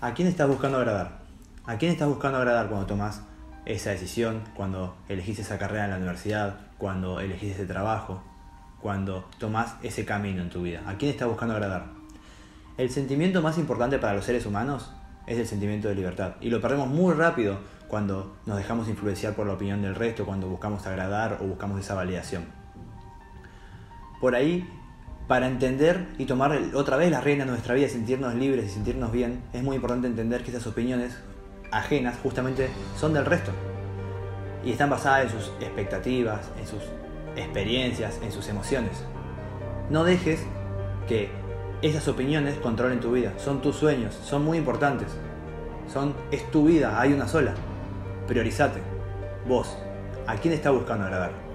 ¿A quién estás buscando agradar? ¿A quién estás buscando agradar cuando tomas esa decisión, cuando elegís esa carrera en la universidad, cuando elegís ese trabajo, cuando tomás ese camino en tu vida? ¿A quién estás buscando agradar? El sentimiento más importante para los seres humanos es el sentimiento de libertad. Y lo perdemos muy rápido cuando nos dejamos influenciar por la opinión del resto, cuando buscamos agradar o buscamos esa validación. Por ahí, para entender y tomar otra vez la reina de nuestra vida, sentirnos libres y sentirnos bien, es muy importante entender que esas opiniones ajenas justamente son del resto. Y están basadas en sus expectativas, en sus experiencias, en sus emociones. No dejes que esas opiniones controlen tu vida. Son tus sueños, son muy importantes. Son, es tu vida, hay una sola. Priorizate. Vos, ¿a quién estás buscando agradar?